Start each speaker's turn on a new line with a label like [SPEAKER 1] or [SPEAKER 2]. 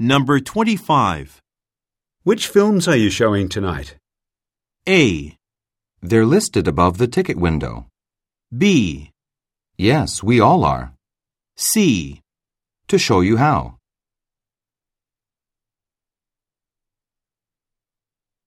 [SPEAKER 1] Number 25.
[SPEAKER 2] Which films are you showing tonight?
[SPEAKER 1] A.
[SPEAKER 3] They're listed above the ticket window.
[SPEAKER 1] B.
[SPEAKER 3] Yes, we all are.
[SPEAKER 1] C.
[SPEAKER 3] To show you how.